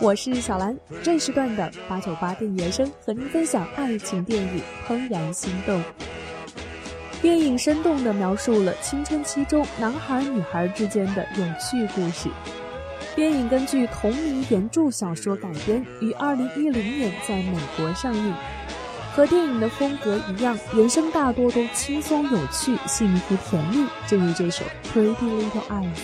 我是小兰。这时段的八九八电影原声和您分享爱情电影《怦然心动》。电影生动地描述了青春期中男孩女孩之间的有趣故事。电影根据同名原著小说改编，于二零一零年在美国上映。和电影的风格一样，人生大多都轻松有趣、幸福甜蜜。正如这首《Pretty Little Eyes》。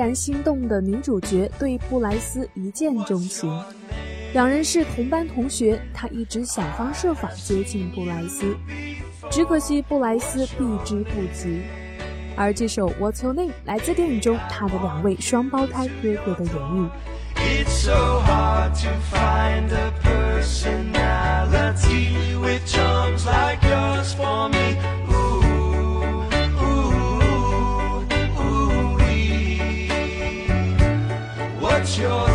然心动的女主角对布莱斯一见钟情。两人是同班同学她一直想方设法接近布莱斯。只可惜布莱斯避之不及。而这首 what's your name 来自电影中他的两位双胞胎哥哥的演绎。It's so hard to find a personality which comes like yours for me. your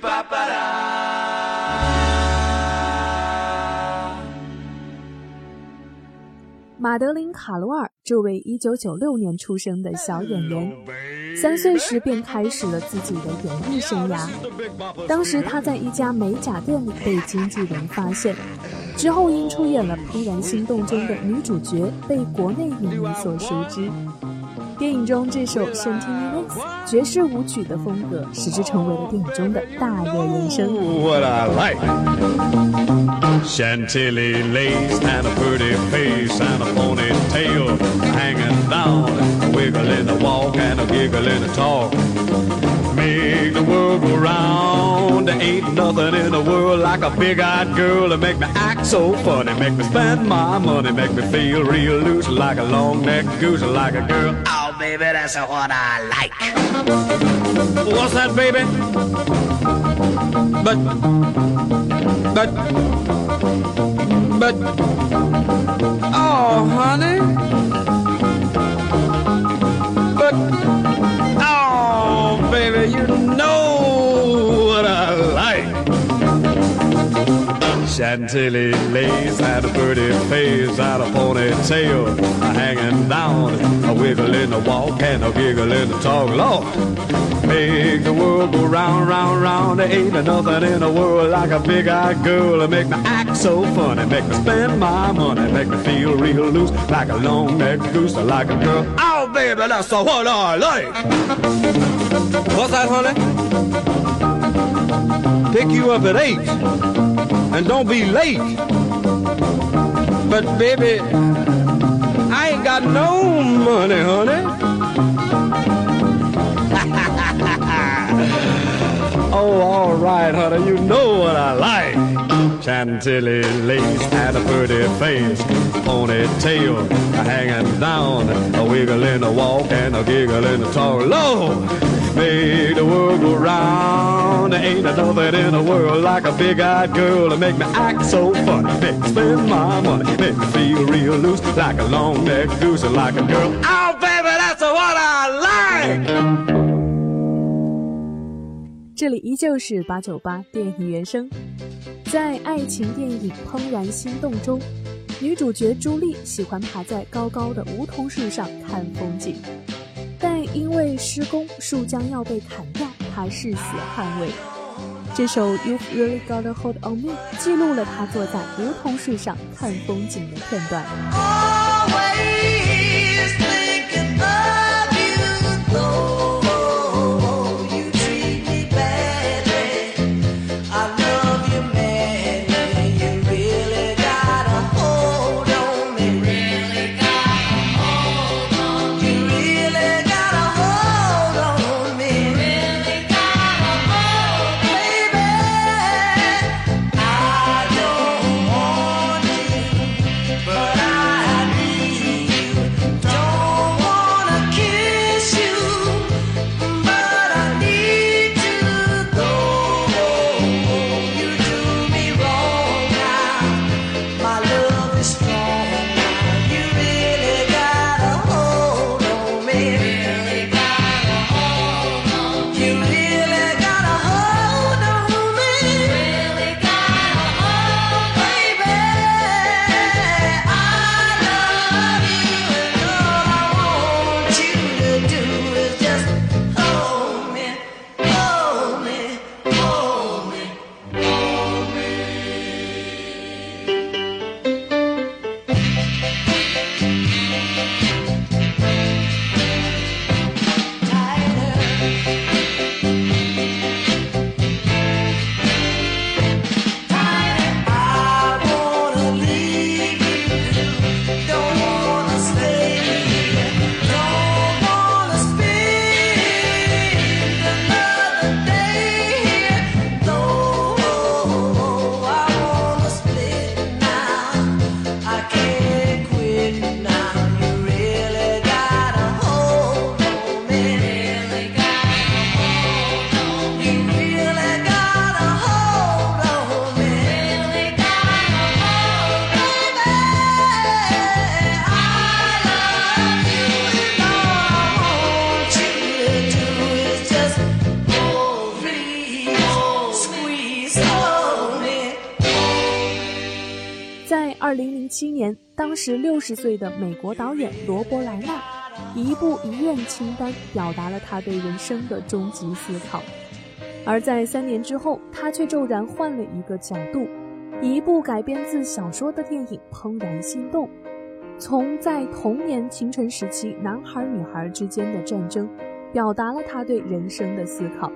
巴巴拉玛德琳卡罗尔这位一九九六年出生的小演员三岁时便开始了自己的演艺生涯。当时她在一家美甲店里被经纪人发现之后因出演了怦然心动中的女主角被国内影迷所熟知。电影中这首声音爵士舞曲的风格，使之成为了电影中的大热人声。Chantilly lace and a pretty face and a ponytail hanging down, wiggle in the walk and a giggle in the talk. Make the world go round. There ain't nothing in the world like a big-eyed girl to make me act so funny, make me spend my money, make me feel real loose like a long-necked goose, like a girl. Oh, baby, that's what I like. What's that, baby? But, but. But, oh, honey. Chantilly lace had a pretty face and a ponytail hanging down, a wiggle in the walk and a giggle in the talk. Lord, Make the world go round, round, round. There ain't nothing in the world like a big-eyed girl to make me act so funny, make me spend my money, make me feel real loose like a long-necked goose, like a girl. Oh, baby, that's what I like. What's that, honey? Pick you up at eight, and don't be late. But baby, I ain't got no money, honey. Oh, all right, honey, you know what I like. Chantilly lace and a pretty face, ponytail hanging down, a wiggle in the walk and a giggle in the talk. Lord, make the world go round. There ain't nothing in the world like a big-eyed girl to make me act so funny, make me spend my money, make me feel real loose like a long-necked goose, like a girl. Oh, baby, that's what I like. 这里依旧是八九八电影原声，在爱情电影《怦然心动》中，女主角朱莉喜欢爬在高高的梧桐树上看风景，但因为施工，树将要被砍掉，他誓死捍卫。这首《You've Really Got a Hold on Me》记录了他坐在梧桐树上看风景的片段。当时六十岁的美国导演罗伯莱纳，一部遗愿清单表达了他对人生的终极思考。而在三年之后，他却骤然换了一个角度，一部改编自小说的电影《怦然心动》，从在童年青春时期男孩女孩之间的战争，表达了他对人生的思考。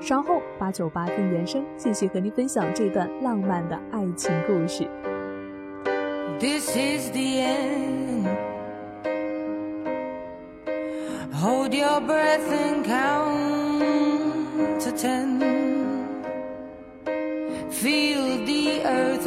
稍后八九八听原声，继续和您分享这段浪漫的爱情故事。This is the end. Hold your breath and count to ten. Feel the earth